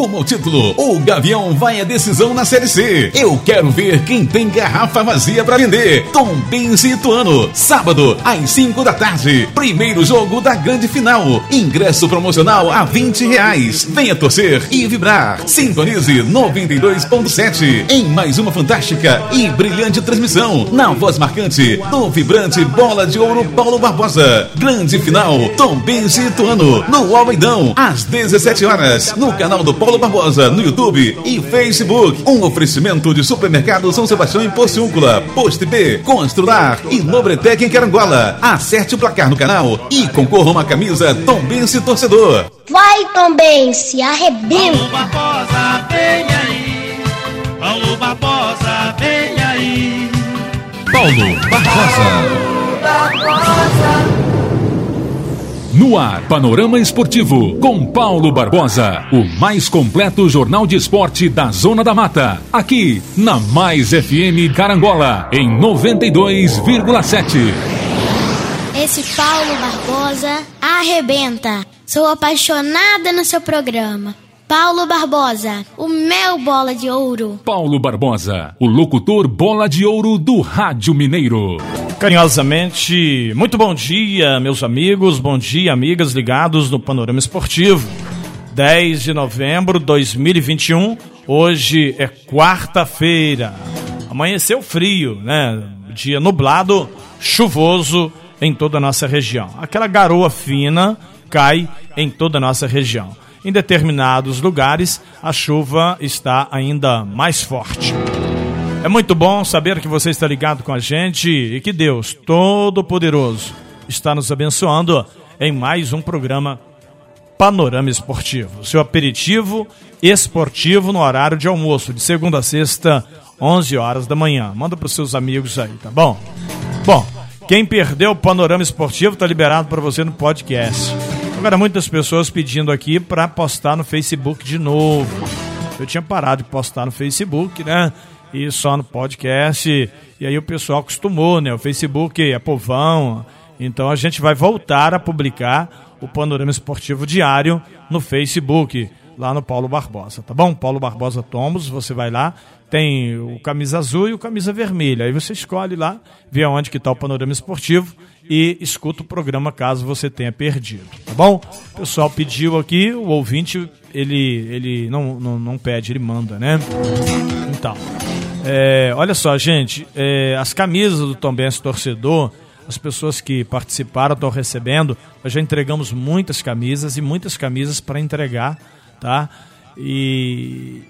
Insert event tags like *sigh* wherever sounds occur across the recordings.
rumo ao título. O Gavião vai à decisão na Série C. Eu quero ver quem tem garrafa vazia para vender. Tom Benz e Ituano. Sábado, às 5 da tarde. Primeiro jogo da grande final. Ingresso promocional a 20 reais. Venha torcer e vibrar. Sintonize 92.7 em mais uma fantástica e brilhante transmissão. Na voz marcante do vibrante Bola de Ouro Paulo Barbosa. Grande final. Tom Benz e Ituano. No Almeidão, às 17 horas. No canal do Paulo Barbosa, no YouTube e Facebook. Um oferecimento de supermercado São Sebastião em Porciúncula, Posto B, Constrular e Nobretec em Carangola. Acerte o placar no canal e concorra a uma camisa Tom Bense Torcedor. Vai Tom Bense, arrebenta! Paulo Barbosa, vem aí. Paulo Barbosa, vem aí. Paulo Barbosa. No ar, Panorama Esportivo, com Paulo Barbosa, o mais completo jornal de esporte da Zona da Mata. Aqui, na Mais FM Carangola, em 92,7. Esse Paulo Barbosa arrebenta. Sou apaixonada no seu programa. Paulo Barbosa, o meu bola de ouro. Paulo Barbosa, o locutor bola de ouro do Rádio Mineiro. Carinhosamente, muito bom dia, meus amigos, bom dia, amigas ligados no Panorama Esportivo. 10 de novembro de 2021, hoje é quarta-feira. Amanheceu frio, né? Dia nublado, chuvoso em toda a nossa região. Aquela garoa fina cai em toda a nossa região. Em determinados lugares, a chuva está ainda mais forte. É muito bom saber que você está ligado com a gente e que Deus Todo-Poderoso está nos abençoando em mais um programa Panorama Esportivo. Seu aperitivo esportivo no horário de almoço, de segunda a sexta, 11 horas da manhã. Manda para os seus amigos aí, tá bom? Bom, quem perdeu o Panorama Esportivo está liberado para você no podcast. Agora, muitas pessoas pedindo aqui para postar no Facebook de novo. Eu tinha parado de postar no Facebook, né? E só no podcast. E aí o pessoal acostumou, né? O Facebook é povão. Então a gente vai voltar a publicar o Panorama Esportivo Diário no Facebook, lá no Paulo Barbosa, tá bom? Paulo Barbosa Tomos, você vai lá, tem o camisa azul e o camisa vermelha. Aí você escolhe lá, vê aonde que está o Panorama Esportivo e escuta o programa caso você tenha perdido, tá bom? O pessoal pediu aqui, o ouvinte, ele, ele não, não, não pede, ele manda, né? Então, é, olha só, gente, é, as camisas do Tom Benz Torcedor, as pessoas que participaram estão recebendo, nós já entregamos muitas camisas e muitas camisas para entregar, tá? E,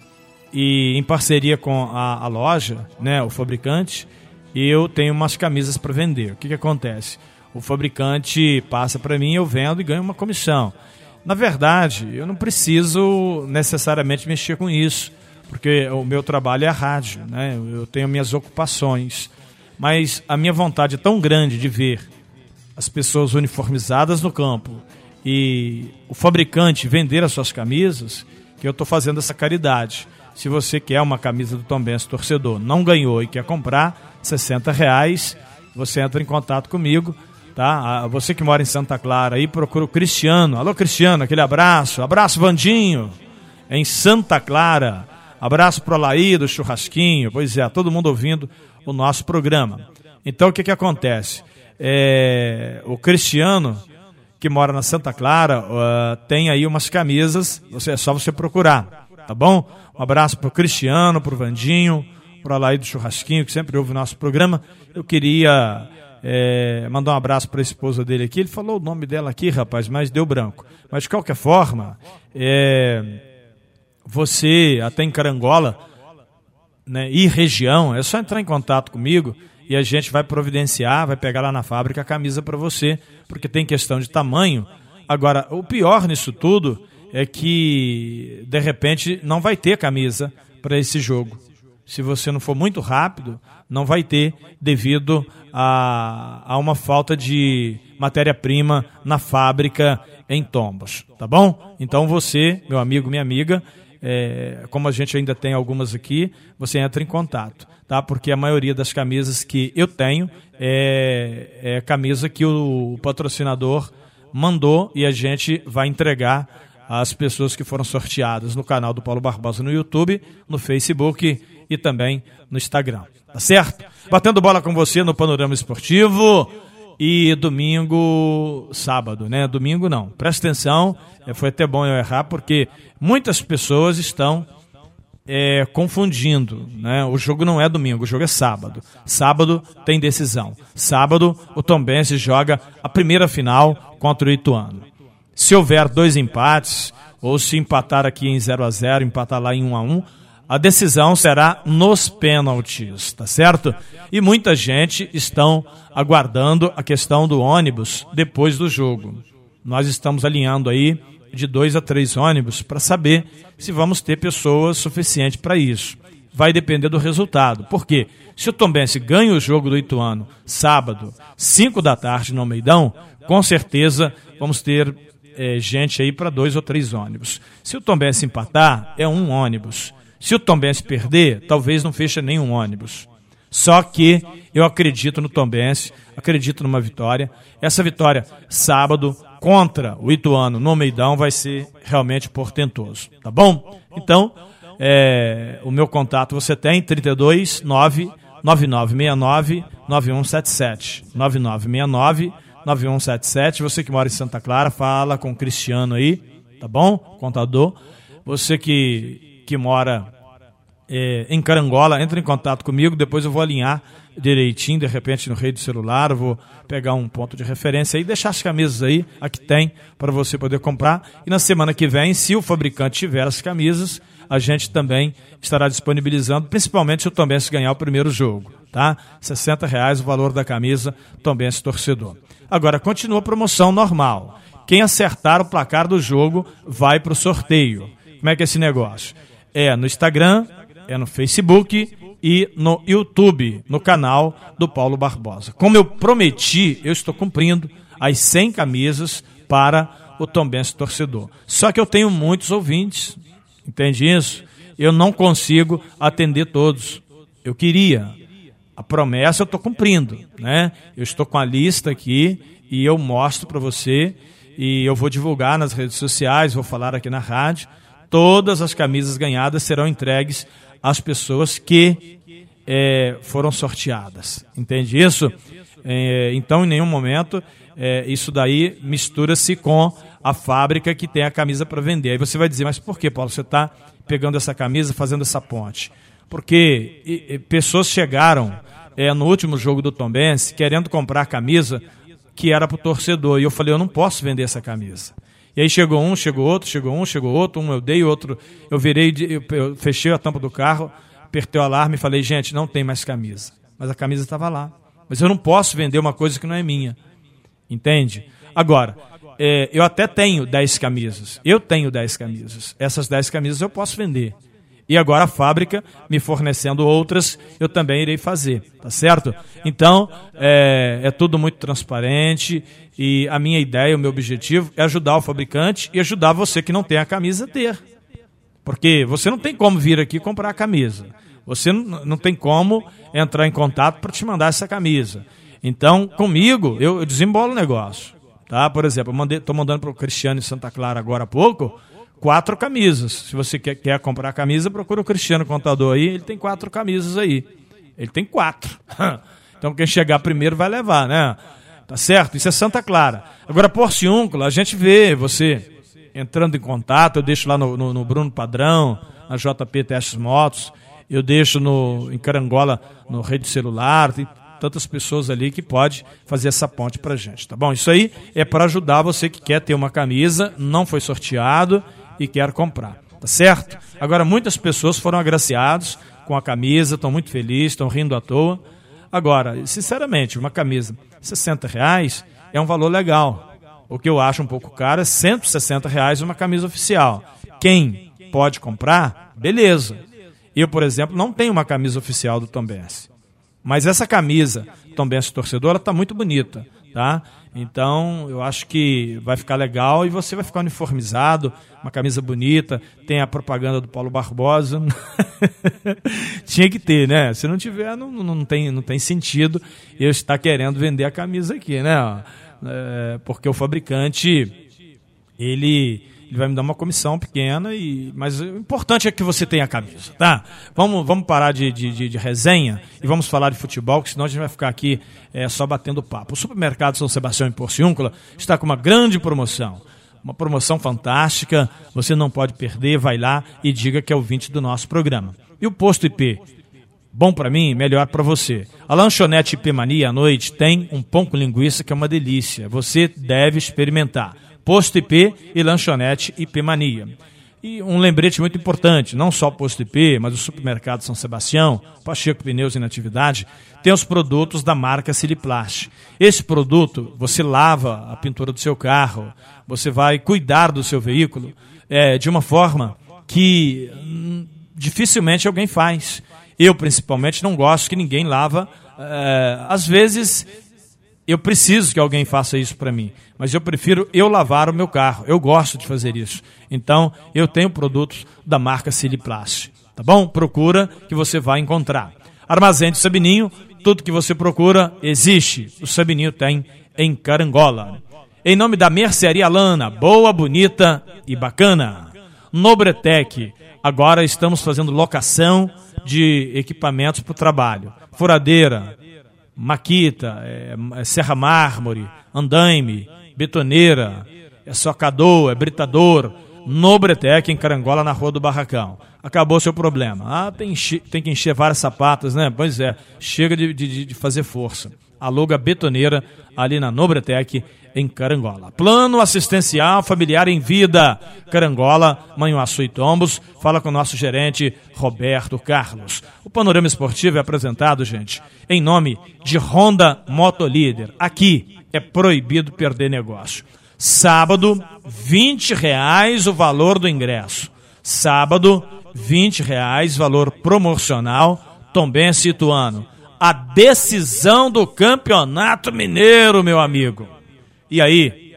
e em parceria com a, a loja, né, o fabricante, eu tenho umas camisas para vender. O que, que acontece? O fabricante passa para mim, eu vendo e ganho uma comissão. Na verdade, eu não preciso necessariamente mexer com isso, porque o meu trabalho é a rádio, né? eu tenho minhas ocupações. Mas a minha vontade é tão grande de ver as pessoas uniformizadas no campo e o fabricante vender as suas camisas que eu estou fazendo essa caridade. Se você quer uma camisa do Tom Benz torcedor, não ganhou e quer comprar, 60 reais, você entra em contato comigo, tá? Você que mora em Santa Clara aí, procura o Cristiano. Alô, Cristiano, aquele abraço. Abraço, Vandinho, em Santa Clara. Abraço pro Alaí do Churrasquinho. Pois é, todo mundo ouvindo o nosso programa. Então, o que que acontece? É, o Cristiano, que mora na Santa Clara, uh, tem aí umas camisas, você, é só você procurar, tá bom? Um abraço pro Cristiano, pro Vandinho, pro Alaí do Churrasquinho, que sempre ouve o nosso programa. Eu queria é, mandar um abraço para a esposa dele aqui. Ele falou o nome dela aqui, rapaz, mas deu branco. Mas de qualquer forma, é, você, até em Carangola, né, e região, é só entrar em contato comigo e a gente vai providenciar, vai pegar lá na fábrica a camisa para você, porque tem questão de tamanho. Agora, o pior nisso tudo é que, de repente, não vai ter camisa para esse jogo. Se você não for muito rápido, não vai ter, devido a, a uma falta de matéria-prima na fábrica em Tombos. Tá bom? Então você, meu amigo, minha amiga, é, como a gente ainda tem algumas aqui, você entra em contato, tá? Porque a maioria das camisas que eu tenho é, é camisa que o patrocinador mandou e a gente vai entregar as pessoas que foram sorteadas no canal do Paulo Barbosa no YouTube, no Facebook e também no Instagram. Tá certo? Batendo bola com você no Panorama Esportivo. E domingo, sábado, né? Domingo não. Presta atenção, é, foi até bom eu errar, porque muitas pessoas estão é, confundindo. Né? O jogo não é domingo, o jogo é sábado. Sábado tem decisão. Sábado, o Tom Benz joga a primeira final contra o Ituano. Se houver dois empates, ou se empatar aqui em 0 a 0 empatar lá em 1 a 1 a decisão será nos pênaltis, tá certo? E muita gente estão aguardando a questão do ônibus depois do jogo. Nós estamos alinhando aí de dois a três ônibus para saber se vamos ter pessoas suficientes para isso. Vai depender do resultado. Por quê? Se o Tombense ganha o jogo do Ituano sábado, 5 da tarde no Almeidão, com certeza vamos ter é, gente aí para dois ou três ônibus. Se o Tombense empatar, é um ônibus. Se o Tombense perder, talvez não feche nenhum ônibus. Só que eu acredito no Tombense, acredito numa vitória. Essa vitória sábado contra o Ituano no Meidão vai ser realmente portentoso, tá bom? Então, é, o meu contato você tem 32 9 9969 9177 9969 9177. Você que mora em Santa Clara, fala com o Cristiano aí, tá bom? Contador. Você que que mora é, em Carangola, entre em contato comigo, depois eu vou alinhar direitinho, de repente no rede celular, eu vou pegar um ponto de referência e deixar as camisas aí, aqui tem, para você poder comprar. E na semana que vem, se o fabricante tiver as camisas, a gente também estará disponibilizando, principalmente se o Tombense ganhar o primeiro jogo, tá? 60 reais o valor da camisa Tombense Torcedor. Agora, continua a promoção normal. Quem acertar o placar do jogo vai para o sorteio. Como é que é esse negócio? É no Instagram, é no Facebook e no YouTube, no canal do Paulo Barbosa. Como eu prometi, eu estou cumprindo as 100 camisas para o Tombense torcedor. Só que eu tenho muitos ouvintes, entende isso? Eu não consigo atender todos. Eu queria. A promessa eu estou cumprindo, né? Eu estou com a lista aqui e eu mostro para você e eu vou divulgar nas redes sociais, vou falar aqui na rádio todas as camisas ganhadas serão entregues às pessoas que é, foram sorteadas. Entende isso? É, então, em nenhum momento, é, isso daí mistura-se com a fábrica que tem a camisa para vender. Aí você vai dizer, mas por que, Paulo, você está pegando essa camisa, fazendo essa ponte? Porque e, e, pessoas chegaram é, no último jogo do Tombense querendo comprar a camisa que era para o torcedor. E eu falei, eu não posso vender essa camisa. E aí chegou um, chegou outro, chegou um, chegou outro, um eu dei, outro eu virei, eu, fechei a tampa do carro, apertei o alarme e falei, gente, não tem mais camisa. Mas a camisa estava lá. Mas eu não posso vender uma coisa que não é minha. Entende? Agora, é, eu até tenho 10 camisas. Eu tenho 10 camisas. Essas 10 camisas eu posso vender. E agora a fábrica me fornecendo outras, eu também irei fazer, tá certo? Então, é, é tudo muito transparente e a minha ideia, o meu objetivo é ajudar o fabricante e ajudar você que não tem a camisa a ter. Porque você não tem como vir aqui comprar a camisa. Você não, tem como entrar em contato para te mandar essa camisa. Então, comigo, eu, eu desembolo o negócio. Tá? Por exemplo, estou mandando para o Cristiano em Santa Clara agora há pouco quatro camisas. Se você quer, quer comprar camisa, procura o Cristiano Contador aí, ele tem quatro camisas aí. Ele tem quatro. *laughs* Então quem chegar primeiro vai levar, né? Tá certo? Isso é Santa Clara. Agora, Porciúncula, a gente vê você entrando em contato, eu deixo lá no, no, no Bruno Padrão, na JP Testes Motos, eu deixo no, em Carangola, no rede celular, tem tantas pessoas ali que pode fazer essa ponte pra gente, tá bom? Isso aí é para ajudar você que quer ter uma camisa, não foi sorteado e quer comprar. Tá certo? Agora, muitas pessoas foram agraciadas com a camisa, estão muito felizes, estão rindo à toa. Agora, sinceramente, uma camisa 60 reais é um valor legal. O que eu acho um pouco caro é 160 reais uma camisa oficial. Quem pode comprar, beleza. Eu, por exemplo, não tenho uma camisa oficial do Tom Benz. Mas essa camisa Tom Benz torcedora está muito bonita, tá? Então, eu acho que vai ficar legal e você vai ficar uniformizado, uma camisa bonita, tem a propaganda do Paulo Barbosa. *laughs* Tinha que ter, né? Se não tiver, não, não, tem, não tem sentido eu estar querendo vender a camisa aqui, né? É, porque o fabricante, ele ele vai me dar uma comissão pequena, e mas o importante é que você tenha a camisa, tá? Vamos, vamos parar de, de, de, resenha e vamos falar de futebol, que senão a gente vai ficar aqui é, só batendo papo. O supermercado São Sebastião em Porciúncula está com uma grande promoção. Uma promoção fantástica, você não pode perder, vai lá e diga que é o 20 do nosso programa. E o posto IP? Bom para mim, melhor para você. A lanchonete IP Mania à noite tem um pão com linguiça que é uma delícia. Você deve experimentar. Posto IP e lanchonete IP Mania. E um lembrete muito importante, não só o Posto IP, mas o Supermercado São Sebastião, Pacheco Pneus em Atividade, tem os produtos da marca Siliplast. Esse produto, você lava a pintura do seu carro, você vai cuidar do seu veículo é, de uma forma que hum, dificilmente alguém faz. Eu, principalmente, não gosto que ninguém lava. É, às vezes, eu preciso que alguém faça isso para mim, mas eu prefiro eu lavar o meu carro. Eu gosto de fazer isso. Então, eu tenho produtos da marca Siliplast. Tá bom? Procura que você vai encontrar. Armazém de Sabininho, tudo que você procura existe. O Sabininho tem em Carangola. Em nome da Mercearia Lana, boa, bonita e bacana. Nobretec, agora estamos fazendo locação de equipamentos para o trabalho. Furadeira, Maquita, é, é Serra Mármore, Andaime, Betoneira, é Socador, é Britador, no Bretec, em Carangola, na Rua do Barracão. Acabou seu problema. Ah, tem, tem que encher várias sapatas, né? Pois é, chega de, de, de fazer força. Aluga betoneira ali na Nobretec, em Carangola. Plano assistencial familiar em vida. Carangola, Manhuaçu e Tombos. Fala com o nosso gerente Roberto Carlos. O panorama esportivo é apresentado, gente, em nome de Honda Motolíder. Aqui é proibido perder negócio. Sábado, 20 reais o valor do ingresso. Sábado, 20 reais, valor promocional, Também Situano. A decisão do Campeonato Mineiro, meu amigo. E aí,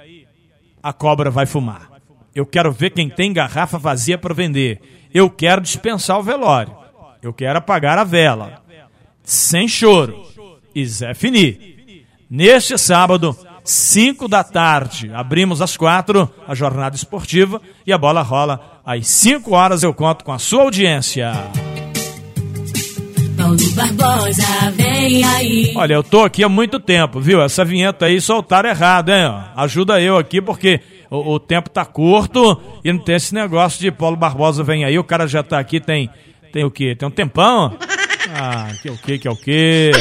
a cobra vai fumar. Eu quero ver quem tem garrafa vazia para vender. Eu quero dispensar o velório. Eu quero apagar a vela. Sem choro. E Zé Fini. Neste sábado, 5 da tarde, abrimos às 4 a jornada esportiva e a bola rola às 5 horas. Eu conto com a sua audiência. Paulo Barbosa, vem aí. Olha, eu tô aqui há muito tempo, viu? Essa vinheta aí soltaram errado, hein? Ajuda eu aqui porque o, o, tempo tá curto e não tem esse negócio de Paulo Barbosa vem aí. O cara já tá aqui, tem, tem o quê? Tem um tempão? Ah, que é o quê, que é o quê?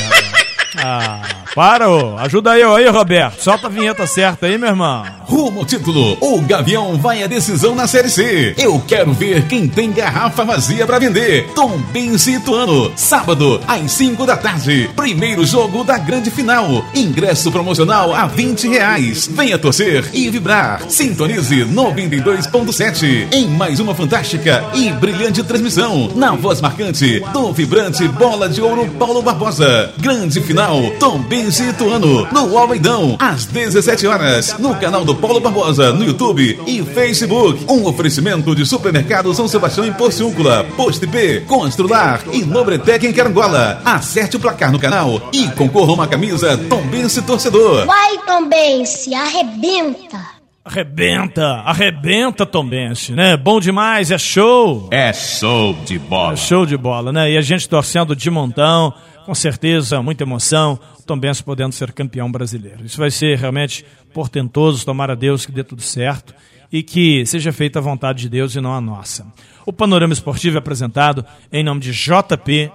Ah, para, ô. ajuda eu aí, Roberto. Solta a vinheta certa aí, meu irmão. Rumo ao título, o Gavião vai à decisão na Série C. Eu quero ver quem tem garrafa vazia para vender. Tom Benzi Ituano, sábado, às 5 da tarde. Primeiro jogo da grande final. Ingresso promocional a 20 reais. Venha torcer e vibrar. Sintonize 92.7 em mais uma fantástica e brilhante transmissão. Na voz marcante do vibrante Bola de Ouro Paulo Barbosa. Grande final Tom Benzi Ituano, no Almeidão, às 17 horas, no canal do Paulo Barbosa, no YouTube e Facebook. Um oferecimento de supermercado São Sebastião em Porciúncula, Post P, Constrular e Nobretec em Carangola. Acerte o placar no canal e concorra a uma camisa Tom Benzi Torcedor. Vai, Tom Benzi, arrebenta! Arrebenta, arrebenta Tombense, né? Bom demais, é show. É show de bola. É show de bola, né? E a gente torcendo de montão com certeza, muita emoção, Tom Benz podendo ser campeão brasileiro. Isso vai ser realmente portentoso, tomara a Deus que dê tudo certo e que seja feita a vontade de Deus e não a nossa. O Panorama Esportivo é apresentado em nome de JP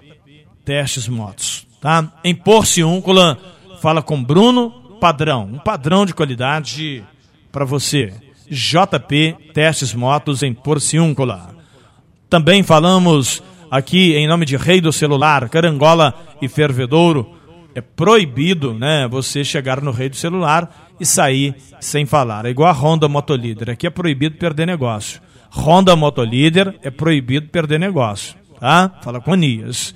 Testes Motos, tá? Em Porciúncula, fala com Bruno Padrão, um padrão de qualidade para você. JP Testes Motos em Porciúncula. Também falamos aqui em nome de Rei do Celular, Carangola e Fervedouro, é proibido, né, você chegar no Rei do Celular e sair sem falar. É igual a Honda Motolíder, aqui é proibido perder negócio. Honda Motolíder é proibido perder negócio, tá? Fala com Anias.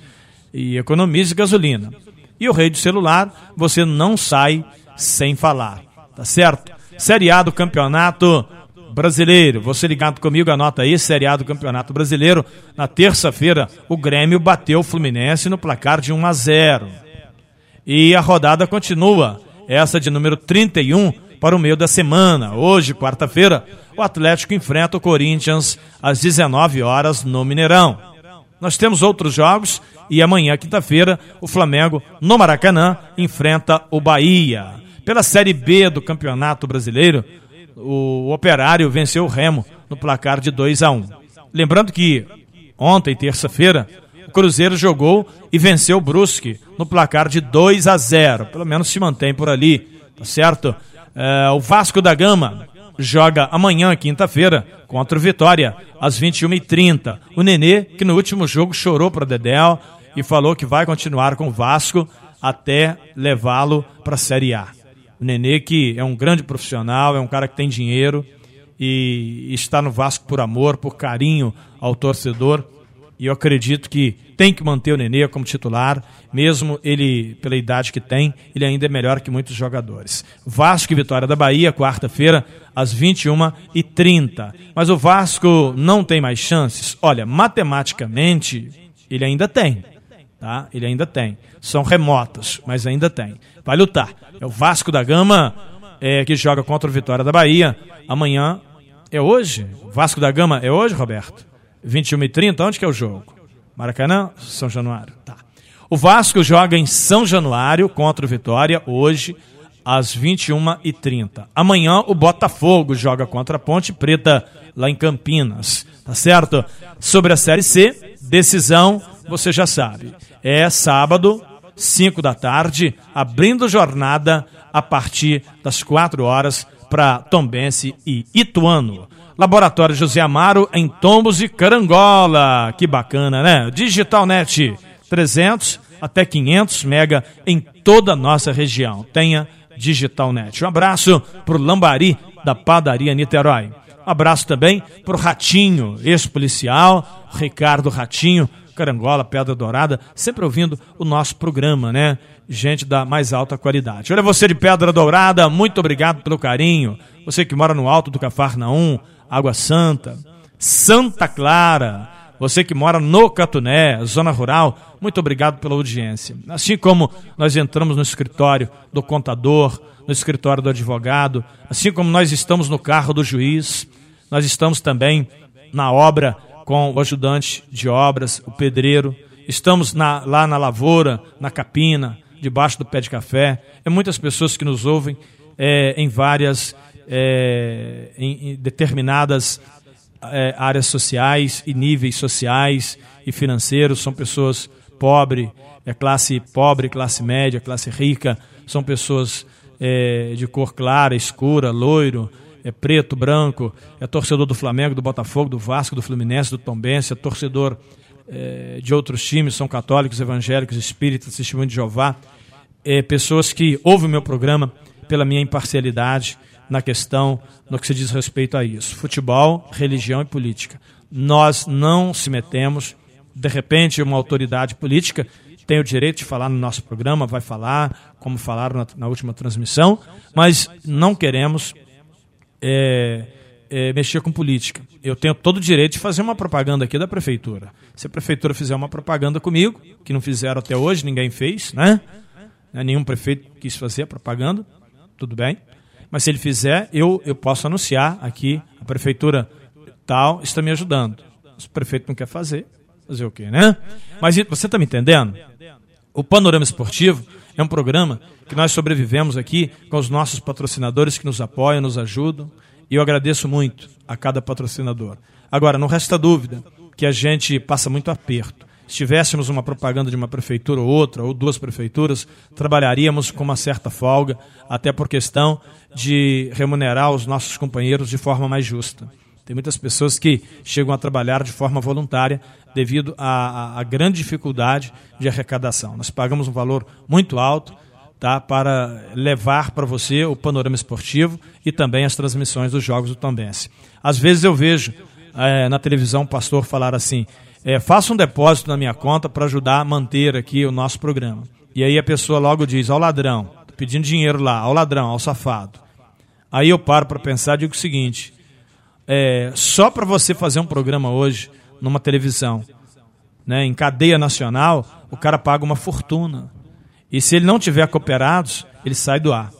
E economize gasolina. E o Rei do Celular, você não sai sem falar, tá certo? Série A do campeonato Brasileiro. Você ligado comigo, anota aí, Série A do Campeonato Brasileiro. Na terça-feira, o Grêmio bateu o Fluminense no placar de 1 a 0. E a rodada continua. Essa de número 31 para o meio da semana. Hoje, quarta-feira, o Atlético enfrenta o Corinthians às 19 horas no Mineirão. Nós temos outros jogos e amanhã, quinta-feira, o Flamengo, no Maracanã, enfrenta o Bahia. Pela Série B do Campeonato Brasileiro, o Operário venceu o Remo no placar de 2 a 1. Lembrando que ontem, terça-feira, o Cruzeiro jogou e venceu o Brusque no placar de 2 a 0. Pelo menos se mantém por ali, tá certo? É, o Vasco da Gama joga amanhã, quinta-feira, contra o Vitória, às 21h30. O Nenê, que no último jogo chorou para Dedéu e falou que vai continuar com o Vasco até levá-lo para a Série A. O Nenê, que é um grande profissional, é um cara que tem dinheiro e está no Vasco por amor, por carinho ao torcedor. E eu acredito que tem que manter o Nenê como titular, mesmo ele, pela idade que tem, ele ainda é melhor que muitos jogadores. Vasco e Vitória da Bahia, quarta-feira, às 21h30. Mas o Vasco não tem mais chances? Olha, matematicamente, ele ainda tem. Tá? Ele ainda tem. São remotas, mas ainda tem. Vai lutar. É o Vasco da Gama é, que joga contra o Vitória da Bahia. Amanhã é hoje? Vasco da Gama é hoje, Roberto? 21 e 30 onde que é o jogo? Maracanã? São Januário. Tá. O Vasco joga em São Januário contra o Vitória hoje às 21h30. Amanhã o Botafogo joga contra a Ponte Preta lá em Campinas. Tá certo? Sobre a Série C, decisão, você já sabe. É sábado, 5 da tarde, abrindo jornada a partir das 4 horas para Tombense e Ituano. Laboratório José Amaro em Tombos e Carangola. Que bacana, né? Digital Net 300 até 500 mega em toda a nossa região. Tenha Digital Net. Um abraço pro Lambari da Padaria Niterói. Um abraço também pro Ratinho, ex-policial, Ricardo Ratinho, Carangola, Pedra Dourada, sempre ouvindo o nosso programa, né? Gente da mais alta qualidade. Olha você de Pedra Dourada, muito obrigado pelo carinho. Você que mora no alto do Cafarnaum, Água Santa, Santa Clara, você que mora no Catuné, zona rural, muito obrigado pela audiência. Assim como nós entramos no escritório do contador, no escritório do advogado, assim como nós estamos no carro do juiz, nós estamos também na obra com o ajudante de obras, o pedreiro, estamos na, lá na lavoura, na capina, debaixo do pé de café. É muitas pessoas que nos ouvem é, em várias é, em, em, determinadas é, áreas sociais e níveis sociais e financeiros, são pessoas pobres, é classe pobre, classe média, classe rica, são pessoas é, de cor clara, escura, loiro, é preto, branco, é torcedor do Flamengo, do Botafogo, do Vasco, do Fluminense, do Tombense, é torcedor é, de outros times, são católicos, evangélicos, espíritas, testemunho de Jeová, é, pessoas que ouvem o meu programa pela minha imparcialidade, na questão no que se diz respeito a isso. Futebol, religião e política. Nós não se metemos. De repente, uma autoridade política tem o direito de falar no nosso programa, vai falar, como falaram na, na última transmissão, mas não queremos é, é, mexer com política. Eu tenho todo o direito de fazer uma propaganda aqui da prefeitura. Se a prefeitura fizer uma propaganda comigo, que não fizeram até hoje, ninguém fez, né? Nenhum prefeito quis fazer a propaganda, tudo bem. Mas se ele fizer, eu, eu posso anunciar aqui, a prefeitura tal está me ajudando. Se o prefeito não quer fazer, fazer o quê, né? Mas você está me entendendo? O Panorama Esportivo é um programa que nós sobrevivemos aqui com os nossos patrocinadores que nos apoiam, nos ajudam. E eu agradeço muito a cada patrocinador. Agora, não resta dúvida que a gente passa muito aperto. Se tivéssemos uma propaganda de uma prefeitura ou outra, ou duas prefeituras, trabalharíamos com uma certa folga, até por questão de remunerar os nossos companheiros de forma mais justa. Tem muitas pessoas que chegam a trabalhar de forma voluntária devido à, à grande dificuldade de arrecadação. Nós pagamos um valor muito alto tá, para levar para você o panorama esportivo e também as transmissões dos jogos do Tambense. Às vezes eu vejo é, na televisão um pastor falar assim: é, faça um depósito na minha conta para ajudar a manter aqui o nosso programa. E aí a pessoa logo diz: ao ladrão, pedindo dinheiro lá, ao ladrão, ao safado. Aí eu paro para pensar e digo o seguinte: é, só para você fazer um programa hoje numa televisão, né, em cadeia nacional, o cara paga uma fortuna. E se ele não tiver cooperados, ele sai do ar.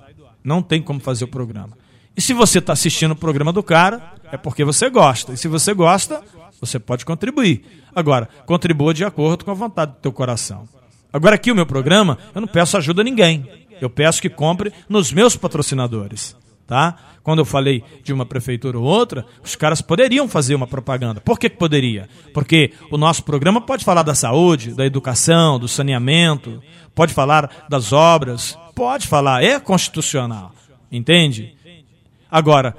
Não tem como fazer o programa. E se você está assistindo o programa do cara, é porque você gosta. E se você gosta, você pode contribuir. Agora, contribua de acordo com a vontade do teu coração. Agora aqui o meu programa, eu não peço ajuda a ninguém. Eu peço que compre nos meus patrocinadores, tá? Quando eu falei de uma prefeitura ou outra, os caras poderiam fazer uma propaganda. Por que, que poderia? Porque o nosso programa pode falar da saúde, da educação, do saneamento, pode falar das obras, pode falar, é constitucional. Entende? Agora,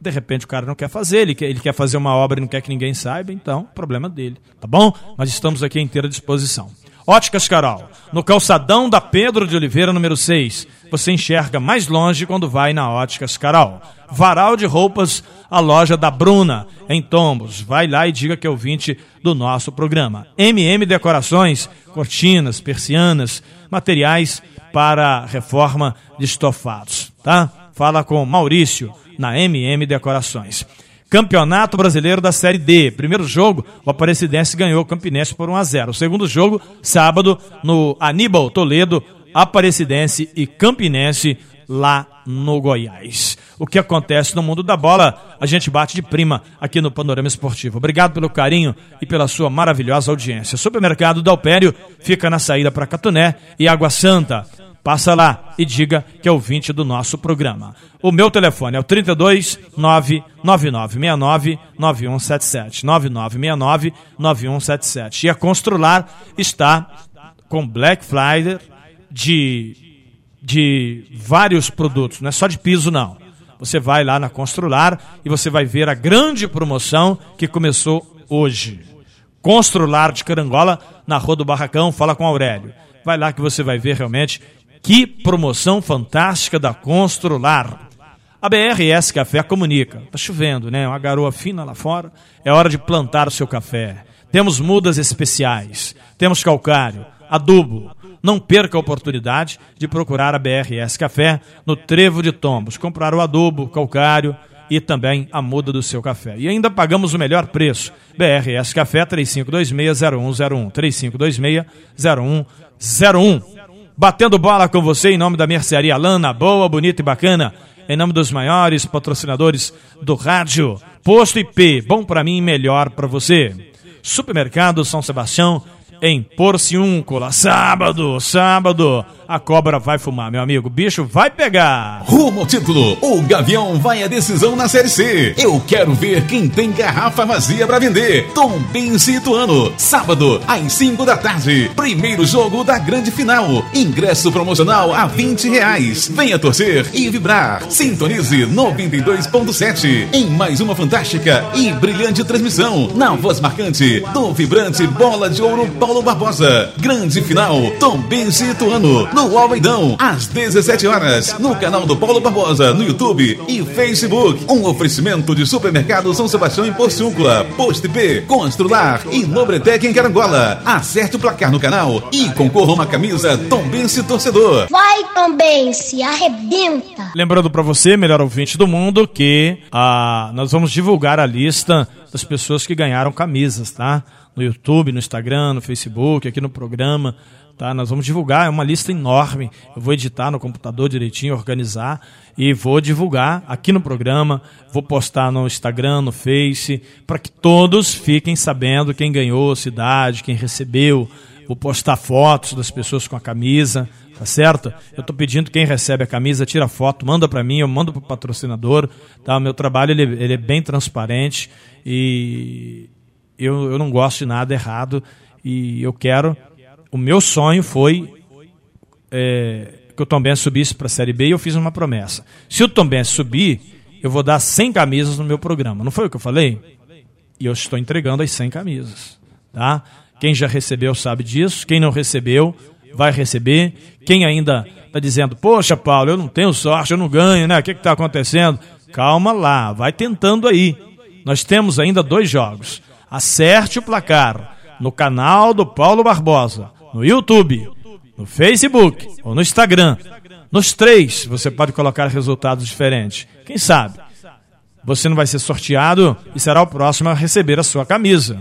de repente o cara não quer fazer, ele quer, ele quer fazer uma obra e não quer que ninguém saiba, então, problema dele, tá bom? Mas estamos aqui à inteira disposição. Óticas Carol, no calçadão da Pedro de Oliveira, número 6. Você enxerga mais longe quando vai na Óticas Carol. Varal de roupas, a loja da Bruna, em Tombos. Vai lá e diga que é ouvinte do nosso programa. MM Decorações, cortinas, persianas, materiais para reforma de estofados, tá? Fala com Maurício na MM Decorações. Campeonato Brasileiro da Série D. Primeiro jogo, o Aparecidense ganhou o Campinense por 1 a 0. O segundo jogo, sábado, no Aníbal Toledo, Aparecidense e Campinense lá no Goiás. O que acontece no mundo da bola, a gente bate de prima aqui no Panorama Esportivo. Obrigado pelo carinho e pela sua maravilhosa audiência. Supermercado Dalpério fica na saída para Catuné e Água Santa. Passa lá e diga que é ouvinte do nosso programa. O meu telefone é o 32 99969 9177. 9969 9177. E a Constrular está com Black Friday de, de vários produtos, não é só de piso não. Você vai lá na Constrular e você vai ver a grande promoção que começou hoje. Constrular de Carangola, na Rua do Barracão, fala com Aurélio. Vai lá que você vai ver realmente que promoção fantástica da Constrular. A BRS Café comunica. Tá chovendo, né? Uma garoa fina lá fora. É hora de plantar o seu café. Temos mudas especiais. Temos calcário, adubo. Não perca a oportunidade de procurar a BRS Café no Trevo de Tombos. Comprar o adubo, calcário e também a muda do seu café. E ainda pagamos o melhor preço. BRS Café 3526-0101. 3526-0101 batendo bola com você em nome da mercearia Lana, boa, bonita e bacana, em nome dos maiores patrocinadores do rádio. Posto IP, bom para mim, melhor para você. Supermercado São Sebastião, em Porciúncula. Sábado, sábado, a cobra vai fumar, meu amigo. O bicho vai pegar. Rumo ao título. O Gavião vai à decisão na Série C. Eu quero ver quem tem garrafa vazia para vender. Tom Benci Ituano. Sábado, às 5 da tarde. Primeiro jogo da grande final. Ingresso promocional a 20 reais. Venha torcer e vibrar. Sintonize 92.7 em mais uma fantástica e brilhante transmissão. Na voz marcante do vibrante Bola de Ouro Paulo Barbosa. Grande final. Tom Benci Ituano no Almeidão, às 17 horas, no canal do Paulo Barbosa, no YouTube e Facebook. Um oferecimento de supermercado São Sebastião em Porciúncula, Post P, Constrular e Nobretec em Carangola. Acerte o placar no canal e concorra a uma camisa Tombense Torcedor. Vai, Tombense, arrebenta! Lembrando para você, melhor ouvinte do mundo, que ah, nós vamos divulgar a lista das pessoas que ganharam camisas, tá? No YouTube, no Instagram, no Facebook, aqui no programa. Tá? Nós vamos divulgar, é uma lista enorme. Eu vou editar no computador direitinho, organizar e vou divulgar aqui no programa, vou postar no Instagram, no Face, para que todos fiquem sabendo quem ganhou, cidade, quem recebeu. Vou postar fotos das pessoas com a camisa, tá certo? Eu estou pedindo quem recebe a camisa, tira foto, manda para mim, eu mando para o patrocinador. Tá? O meu trabalho ele, ele é bem transparente e eu, eu não gosto de nada errado e eu quero o meu sonho foi é, que o Tom Benz subisse para a Série B e eu fiz uma promessa. Se o Tom Benz subir, eu vou dar 100 camisas no meu programa. Não foi o que eu falei? E eu estou entregando as 100 camisas. Tá? Quem já recebeu sabe disso. Quem não recebeu, vai receber. Quem ainda está dizendo, poxa, Paulo, eu não tenho sorte, eu não ganho, né? O que está acontecendo? Calma lá, vai tentando aí. Nós temos ainda dois jogos. Acerte o placar no canal do Paulo Barbosa no YouTube, no Facebook ou no Instagram. Nos três você pode colocar resultados diferentes. Quem sabe? Você não vai ser sorteado e será o próximo a receber a sua camisa.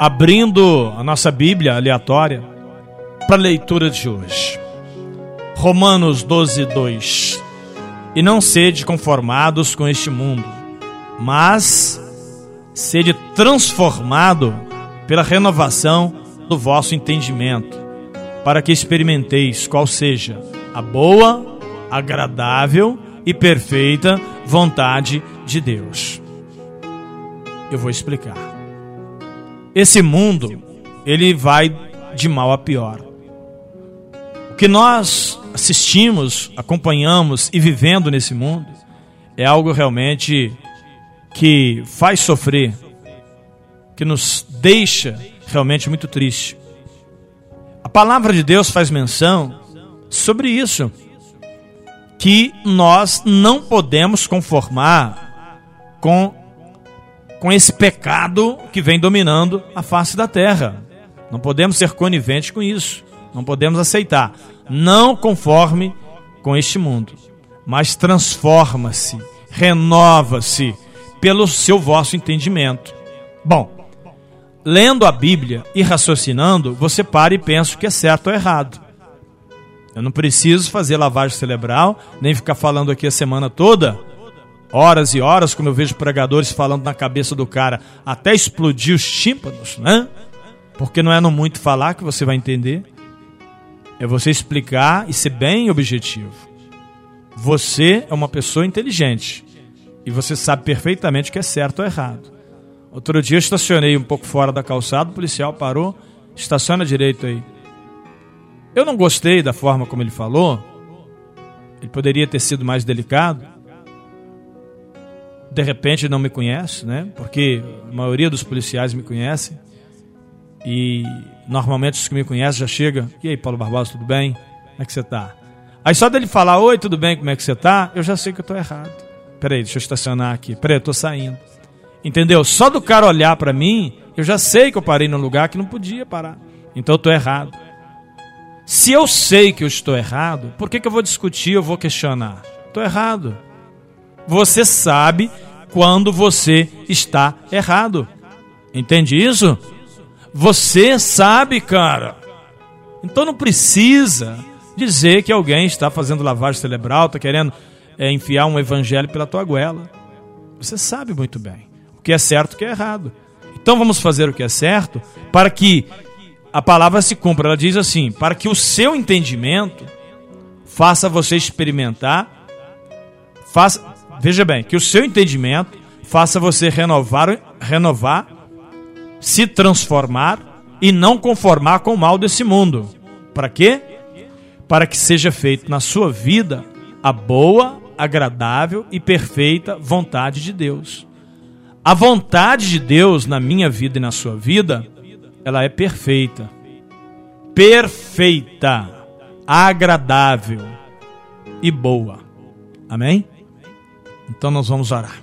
Abrindo a nossa Bíblia aleatória para a leitura de hoje. Romanos 12, 2. E não sede conformados com este mundo, mas sede transformado pela renovação do vosso entendimento, para que experimenteis qual seja a boa, agradável e perfeita vontade de Deus. Eu vou explicar. Esse mundo, ele vai de mal a pior. O que nós assistimos, acompanhamos e vivendo nesse mundo é algo realmente que faz sofrer, que nos deixa realmente muito triste. A palavra de Deus faz menção sobre isso, que nós não podemos conformar com com esse pecado que vem dominando a face da terra. Não podemos ser coniventes com isso. Não podemos aceitar. Não conforme com este mundo, mas transforma-se, renova-se pelo seu vosso entendimento. Bom, lendo a Bíblia e raciocinando, você para e pensa o que é certo ou errado. Eu não preciso fazer lavagem cerebral, nem ficar falando aqui a semana toda horas e horas, como eu vejo pregadores falando na cabeça do cara, até explodir os tímpanos, né? Porque não é no muito falar que você vai entender. É você explicar e ser bem objetivo. Você é uma pessoa inteligente e você sabe perfeitamente o que é certo ou errado. Outro dia eu estacionei um pouco fora da calçada, o policial parou, estaciona direito aí. Eu não gostei da forma como ele falou. Ele poderia ter sido mais delicado de repente não me conhece, né? Porque a maioria dos policiais me conhece. E normalmente os que me conhecem já chegam. E aí, Paulo Barbosa, tudo bem? Como é que você tá? Aí só dele falar, oi, tudo bem, como é que você tá? Eu já sei que eu tô errado. Peraí, deixa eu estacionar aqui. Peraí, eu tô saindo. Entendeu? Só do cara olhar para mim, eu já sei que eu parei num lugar que não podia parar. Então eu tô errado. Se eu sei que eu estou errado, por que, que eu vou discutir, eu vou questionar? Tô errado. Você sabe quando você está errado. Entende isso? Você sabe, cara. Então não precisa dizer que alguém está fazendo lavagem cerebral, está querendo é, enfiar um evangelho pela tua goela. Você sabe muito bem o que é certo e o que é errado. Então vamos fazer o que é certo para que a palavra se cumpra. Ela diz assim: para que o seu entendimento faça você experimentar, faça, Veja bem, que o seu entendimento faça você renovar, renovar, se transformar e não conformar com o mal desse mundo. Para quê? Para que seja feito na sua vida a boa, agradável e perfeita vontade de Deus. A vontade de Deus na minha vida e na sua vida, ela é perfeita. Perfeita, agradável e boa. Amém? Então nós vamos orar.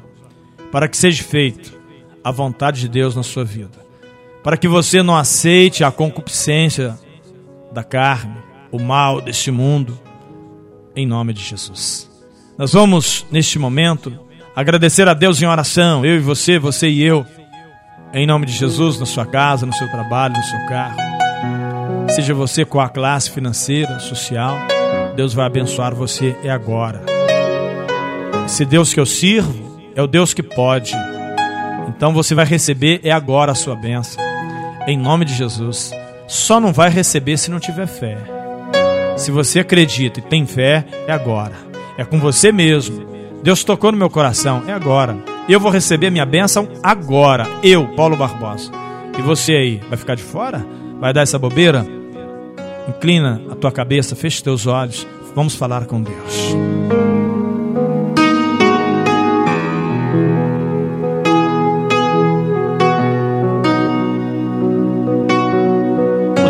Para que seja feito a vontade de Deus na sua vida. Para que você não aceite a concupiscência da carne, o mal deste mundo, em nome de Jesus. Nós vamos, neste momento, agradecer a Deus em oração, eu e você, você e eu, em nome de Jesus, na sua casa, no seu trabalho, no seu carro. Seja você com a classe financeira, social, Deus vai abençoar você é agora. Esse Deus que eu sirvo é o Deus que pode. Então você vai receber, é agora a sua bênção. Em nome de Jesus. Só não vai receber se não tiver fé. Se você acredita e tem fé, é agora. É com você mesmo. Deus tocou no meu coração, é agora. Eu vou receber minha bênção agora. Eu, Paulo Barbosa. E você aí, vai ficar de fora? Vai dar essa bobeira? Inclina a tua cabeça, feche teus olhos. Vamos falar com Deus.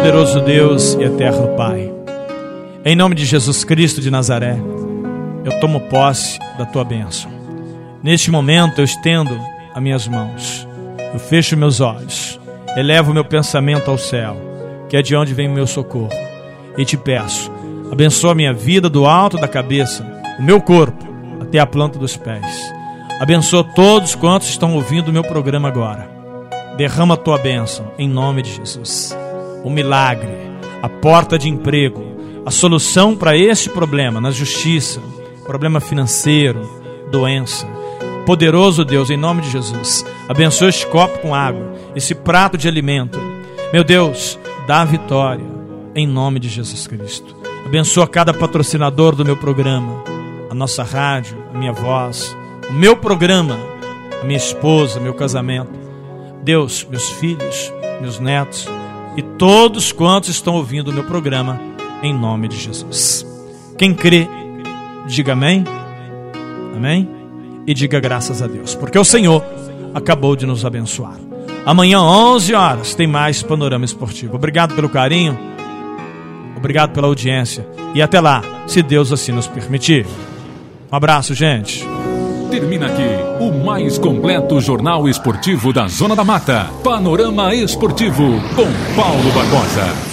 Poderoso Deus e eterno Pai. Em nome de Jesus Cristo de Nazaré, eu tomo posse da tua bênção. Neste momento eu estendo as minhas mãos, eu fecho meus olhos, elevo meu pensamento ao céu, que é de onde vem o meu socorro, e te peço, abençoa minha vida do alto da cabeça, o meu corpo, até a planta dos pés. Abençoa todos quantos estão ouvindo o meu programa agora Derrama a tua bênção em nome de Jesus. O milagre, a porta de emprego, a solução para este problema na justiça, problema financeiro, doença. Poderoso Deus, em nome de Jesus, abençoa este copo com água, esse prato de alimento. Meu Deus, dá vitória em nome de Jesus Cristo. Abençoa cada patrocinador do meu programa, a nossa rádio, a minha voz, o meu programa, a minha esposa, meu casamento. Deus, meus filhos, meus netos e todos quantos estão ouvindo o meu programa, em nome de Jesus. Quem crê, diga amém. Amém? E diga graças a Deus, porque o Senhor acabou de nos abençoar. Amanhã, 11 horas, tem mais Panorama Esportivo. Obrigado pelo carinho, obrigado pela audiência. E até lá, se Deus assim nos permitir. Um abraço, gente. Mais completo jornal esportivo da Zona da Mata. Panorama Esportivo com Paulo Barbosa.